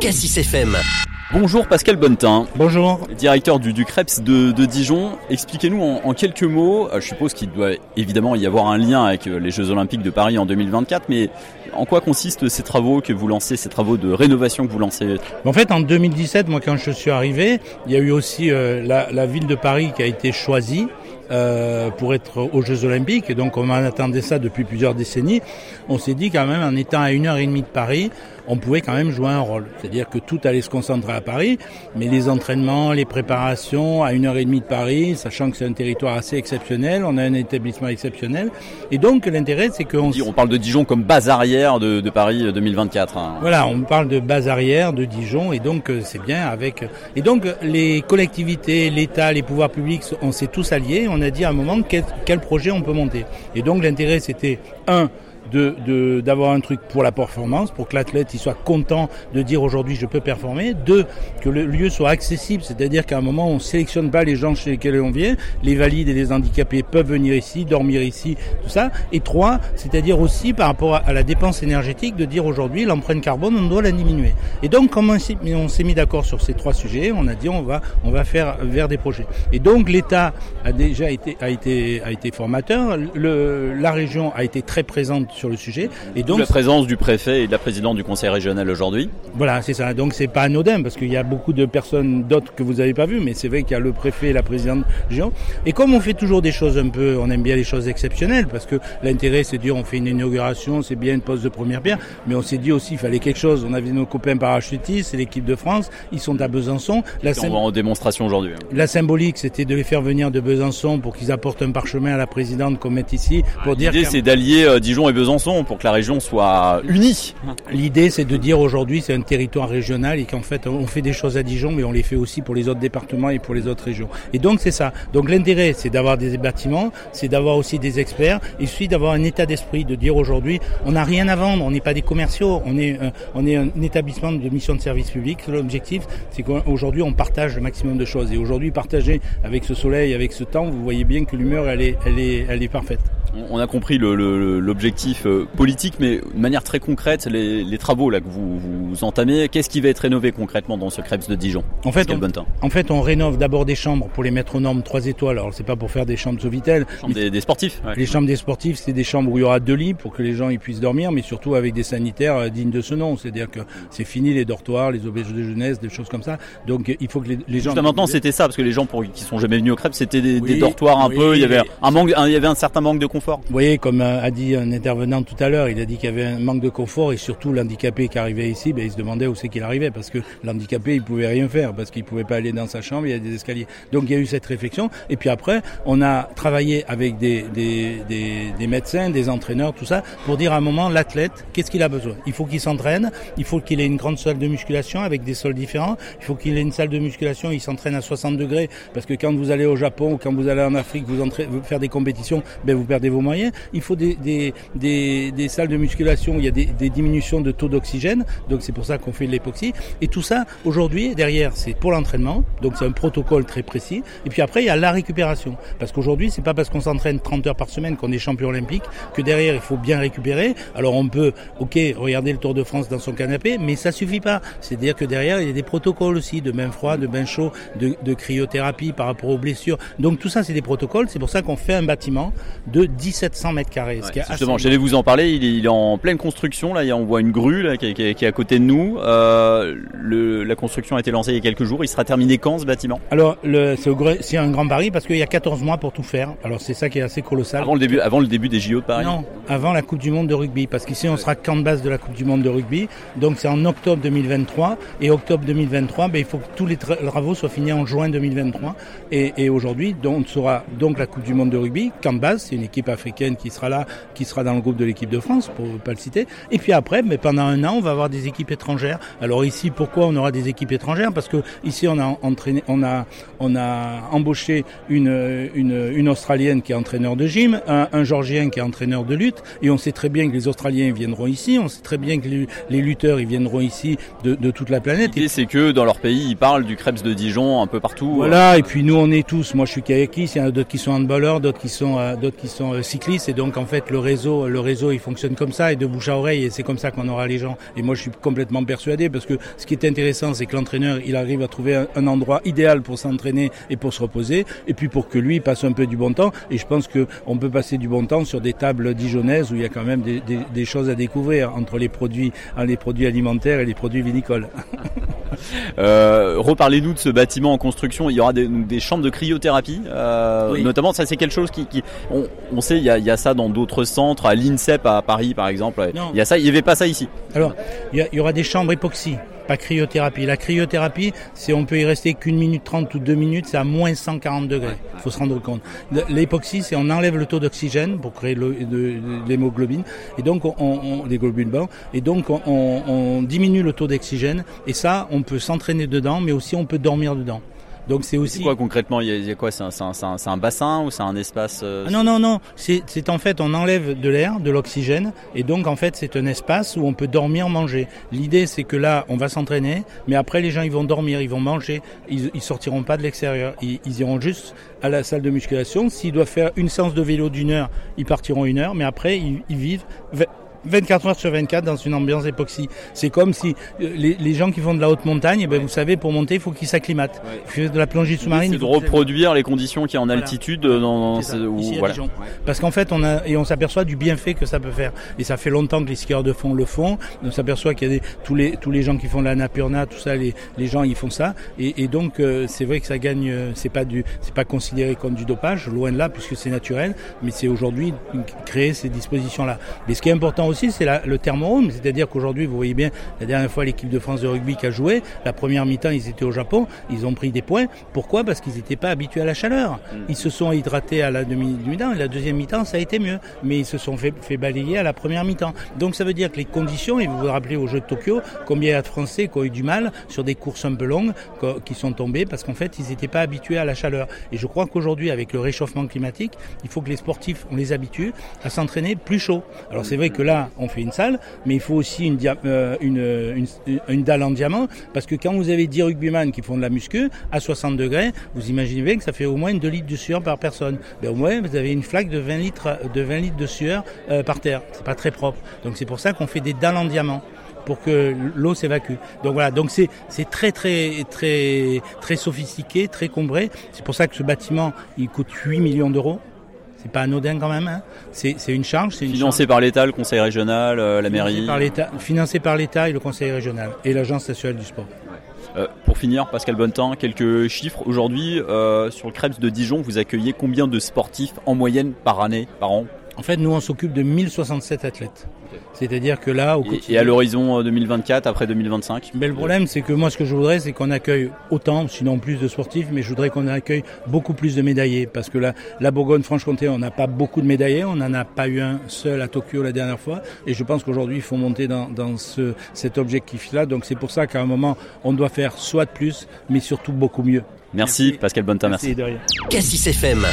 Cassis FM. Bonjour Pascal Bonnetin. Bonjour. Directeur du, du CREPS de, de Dijon. Expliquez-nous en, en, quelques mots, euh, je suppose qu'il doit évidemment y avoir un lien avec euh, les Jeux Olympiques de Paris en 2024, mais en quoi consistent ces travaux que vous lancez, ces travaux de rénovation que vous lancez? En fait, en 2017, moi quand je suis arrivé, il y a eu aussi euh, la, la, ville de Paris qui a été choisie. Euh, pour être aux Jeux Olympiques et donc on attendait ça depuis plusieurs décennies. On s'est dit quand même en étant à une heure et demie de Paris, on pouvait quand même jouer un rôle. C'est-à-dire que tout allait se concentrer à Paris, mais les entraînements, les préparations à une heure et demie de Paris, sachant que c'est un territoire assez exceptionnel, on a un établissement exceptionnel. Et donc l'intérêt, c'est qu'on... On parle de Dijon comme base arrière de, de Paris 2024. Hein. Voilà, on parle de base arrière de Dijon, et donc c'est bien avec... Et donc les collectivités, l'État, les pouvoirs publics, on s'est tous alliés, on a dit à un moment quel, quel projet on peut monter. Et donc l'intérêt, c'était un de d'avoir un truc pour la performance, pour que l'athlète il soit content de dire aujourd'hui je peux performer. Deux, que le lieu soit accessible, c'est-à-dire qu'à un moment on sélectionne pas les gens chez lesquels on vient, les valides et les handicapés peuvent venir ici, dormir ici, tout ça. Et trois, c'est-à-dire aussi par rapport à la dépense énergétique de dire aujourd'hui l'empreinte carbone on doit la diminuer. Et donc comme on s'est mis d'accord sur ces trois sujets, on a dit on va on va faire vers des projets. Et donc l'État a déjà été a été a été formateur, le, la région a été très présente sur le sujet. Et donc la présence du préfet et de la présidente du conseil régional aujourd'hui. Voilà, c'est ça. Donc c'est pas anodin parce qu'il y a beaucoup de personnes d'autres que vous n'avez pas vues, mais c'est vrai qu'il y a le préfet et la présidente région. Et comme on fait toujours des choses un peu, on aime bien les choses exceptionnelles parce que l'intérêt c'est de dire on fait une inauguration, c'est bien une pose de première pierre, mais on s'est dit aussi il fallait quelque chose. On avait nos copains parachutistes, c'est l'équipe de France, ils sont à Besançon. La on va en démonstration aujourd'hui. La symbolique c'était de les faire venir de Besançon pour qu'ils apportent un parchemin à la présidente qu'on met ici pour ah, dire. L'idée c'est d'allier euh, Dijon et Besançon pour que la région soit unie. L'idée, c'est de dire aujourd'hui, c'est un territoire régional et qu'en fait, on fait des choses à Dijon, mais on les fait aussi pour les autres départements et pour les autres régions. Et donc, c'est ça. Donc, l'intérêt, c'est d'avoir des bâtiments, c'est d'avoir aussi des experts, et puis d'avoir un état d'esprit, de dire aujourd'hui, on n'a rien à vendre, on n'est pas des commerciaux, on est, un, on est un établissement de mission de service public. L'objectif, c'est qu'aujourd'hui, on partage le maximum de choses. Et aujourd'hui, partager avec ce soleil, avec ce temps, vous voyez bien que l'humeur, elle est parfaite. On a compris l'objectif le, politique, mais de manière très concrète, les, les travaux là que vous, vous entamez, qu'est-ce qui va être rénové concrètement dans ce Krebs de Dijon En fait, on, en fait, on rénove d'abord des chambres pour les mettre aux normes 3 étoiles. Alors, c'est pas pour faire des chambres Sovitel. Chambres des, des, sportifs. Ouais. Les chambres des sportifs, c'est des chambres où il y aura deux lits pour que les gens ils puissent dormir, mais surtout avec des sanitaires dignes de ce nom. C'est-à-dire que c'est fini les dortoirs, les auberges de jeunesse, des choses comme ça. Donc, il faut que les, les gens. Jusqu'à maintenant, c'était ça, parce que les gens pour, qui sont jamais venus au Krebs, c'était des, oui, des, dortoirs un oui, peu. Il y avait un manque, un, il y avait un certain manque de Vous voyez, comme a dit un intervenant tout à l'heure, il a dit qu'il y avait un manque de confort et surtout l'handicapé qui arrivait ici, ben, il se demandait où c'est qu'il arrivait parce que l'handicapé il pouvait rien faire parce qu'il pouvait pas aller dans sa chambre, il y a des escaliers. Donc il y a eu cette réflexion et puis après on a travaillé avec des, des, des, médecins, des entraîneurs, tout ça pour dire à un moment l'athlète qu'est-ce qu'il a besoin? Il faut qu'il s'entraîne, il faut qu'il ait une grande salle de musculation avec des sols différents, il faut qu'il ait une salle de musculation, il s'entraîne à 60 degrés parce que quand vous allez au Japon ou quand vous allez en Afrique, vous, vous faire des compétitions, ben vous perdez vos moyens. Il faut des, des, des, salles de musculation où il y a des, des diminutions de taux d'oxygène, donc c'est pour ça qu'on fait de l'époxy. Et tout ça, aujourd'hui, derrière, c'est pour l'entraînement, donc c'est un protocole très précis. Et puis après, il y a la récupération, parce qu'aujourd'hui, c'est pas parce qu'on s'entraîne 30 heures par semaine qu'on est champion olympique que derrière, il faut bien récupérer. Alors on peut, ok, regarder le Tour de France dans son canapé, mais ça suffit pas. C'est-à-dire que derrière, il y a des protocoles aussi de bain froid, de bain chaud, de, de cryothérapie par rapport aux blessures. Donc tout ça, c'est des protocoles. C'est pour ça qu'on fait un bâtiment de 1700 mètres carrés. Ouais, justement, j'allais vous en parler. Il est, il est, en pleine construction. Là, on voit une grue là, qui, est, qui, est, qui est à côté de nous. Euh, le, la construction a été lancée il y a quelques jours. Il sera terminé quand ce bâtiment? Alors, c'est un grand pari parce qu'il y a 14 mois pour tout faire. Alors c'est ça qui est assez colossal. Avant le début, avant le début des JO de Paris? Non, avant la Coupe du Monde de rugby, parce qu'ici on sera camp de base de la Coupe du Monde de rugby. Donc c'est en octobre 2023 et octobre 2023, ben, il faut que tous les travaux soient finis en juin 2023. Et, et aujourd'hui, on sera donc la Coupe du Monde de rugby, camp de base, c'est une équipe africaine qui sera là, qui sera dans le groupe de l'équipe de France, pour ne pas le citer. Et puis après, mais pendant un an, on va avoir des équipes étrangères. Alors ici, pourquoi on aura des équipes étrangères? Parce que ici, on a entraîné, on a, on a embauché une, une, une Australienne qui est entraîneur de gym, un, un Georgien qui est entraîneur de lutte, et on sait très bien que les Australiens viendront ici, on sait très bien que les, les lutteurs ils viendront ici de, de toute la planète. L'idée, c'est que dans leur pays, ils parlent du Krebs de Dijon un peu partout. Voilà, et puis nous, on est tous. Moi, je suis kayakiste, il y en a d'autres qui sont handballeurs, d'autres qui sont, euh, d'autres qui sont cyclistes et donc en fait le réseau, le réseau il fonctionne comme ça et de bouche à oreille et c'est comme ça qu'on aura les gens. Et moi je suis complètement persuadé parce que ce qui est intéressant c'est que l'entraîneur il arrive à trouver un, endroit idéal pour s'entraîner et pour se reposer et puis pour que lui passe un peu du bon temps. Et je pense que on peut passer du bon temps sur des tables dijonnaises où il y a quand même des, choses à découvrir entre les produits, les produits alimentaires et les produits vinicoles. Euh, reparlez-nous de ce bâtiment en construction. Il y aura des, des chambres de cryothérapie, euh, notamment. Ça, c'est quelque chose qui, qui on, on, sait, il y, a, il y, a, ça dans d'autres centres, à l'INSEP à Paris, par exemple. Il y a ça, il n'y avait pas ça ici. Alors, il y, il y aura des chambres époxy pas cryothérapie. La cryothérapie, c'est on peut y rester qu'une minute trente ou deux minutes, c'est à moins 140 degrés. Il faut se rendre compte. L'époxy, c'est on enlève le taux d'oxygène pour créer l'hémoglobine et donc on, on les globules blancs et donc on, on diminue le taux d'oxygène et ça, on peut s'entraîner dedans, mais aussi on peut dormir dedans. Donc c'est aussi. quoi concrètement Il y a, quoi C'est un, un, un, bassin ou c'est un espace euh, ah Non, non, non. C'est en fait on enlève de l'air, de l'oxygène, et donc en fait c'est un espace où on peut dormir, manger. L'idée c'est que là on va s'entraîner, mais après les gens ils vont dormir, ils vont manger, ils, ils sortiront pas de l'extérieur, ils, ils, iront juste à la salle de musculation. S'ils doivent faire une séance de vélo d'une heure, ils partiront une heure, mais après ils, ils vivent 24 heures sur 24 dans une ambiance époxy. C'est comme si euh, les, les, gens qui font de la haute montagne, eh ben, vous savez, pour monter, il faut qu'ils s'acclimatent. Ouais. De la plongée sous-marine. C'est de reproduire les conditions qu'il y a en voilà. altitude dans, dans ça, où, voilà. Parce qu'en fait, on a et on s'aperçoit du bienfait que ça peut faire. Et ça fait longtemps que les skieurs de fond le font. On s'aperçoit qu'il y a des, tous les tous les gens qui font de la napurna, tout ça, les, les gens ils font ça. Et, et donc euh, c'est vrai que ça gagne. Euh, c'est pas du, c'est pas considéré comme du dopage, loin de là, puisque c'est naturel. Mais c'est aujourd'hui créer ces dispositions là. Mais ce qui est important aussi, c'est le thermorome, c'est-à-dire qu'aujourd'hui, vous voyez bien, la dernière fois l'équipe de France de rugby qui a joué, la première mi-temps, ils étaient au Japon, ils ont pris des points. Pourquoi? Parce qu'ils n'étaient pas habitués à la chaleur. Ils se sont hydratés à la demi-mi-temps, et la deuxième mi-temps, ça a été mieux. Mais ils se sont fait, fait balayer à la première mi-temps. Donc ça veut dire que les conditions, et vous vous rappelez au jeu de Tokyo, combien il y a de Français qui ont eu du mal sur des courses un peu longues, qui sont tombés parce qu'en fait, ils n'étaient pas habitués à la chaleur. Et je crois qu'aujourd'hui, avec le réchauffement climatique, il faut que les sportifs, on les habitue à s'entraîner plus chaud. Alors c'est vrai que là, on fait une salle, mais il faut aussi une, euh, dalle en diamant, parce que quand vous avez 10 rugbyman qui font de la muscu, à 60 degrés, vous imaginez bien que ça fait au moins 2 litres de sueur par personne. Ben, au moins, vous avez une flaque de 20 litres de, 20 litres de sueur euh, par terre. C'est pas très propre. Donc c'est pour ça qu'on fait des dalles en diamant pour que l'eau s'évacue. Donc voilà, donc c'est c'est très très très très sophistiqué, très combré. C'est pour ça que ce bâtiment il coûte 8 millions d'euros. C'est pas anodin quand même. Hein. C'est une charge. Financé par l'État, le Conseil régional, euh, la mairie. Par l'État, financé par l'État et le Conseil régional et l'Agence nationale du sport. Euh, pour finir, Pascal Bontemps, quelques chiffres. Aujourd'hui, euh, sur le Krebs de Dijon, vous accueillez combien de sportifs en moyenne par année, par an? En fait, nous, on s'occupe de 1067 athlètes. C'est-à-dire que là, au et, et à l'horizon 2024, après 2025 Mais le problème, c'est que moi, ce que je voudrais, c'est qu'on accueille autant, sinon plus de sportifs, mais je voudrais qu'on accueille beaucoup plus de médaillés. Parce que là, la Bourgogne-Franche-Comté, on n'a pas beaucoup de médaillés. On n'en a pas eu un seul à Tokyo la dernière fois. Et je pense qu'aujourd'hui, il faut monter dans, dans ce, cet objectif-là. Donc c'est pour ça qu'à un moment, on doit faire soit de plus, mais surtout beaucoup mieux. Merci, merci. Pascal Bonta, merci. merci. De rien. Cassis FM.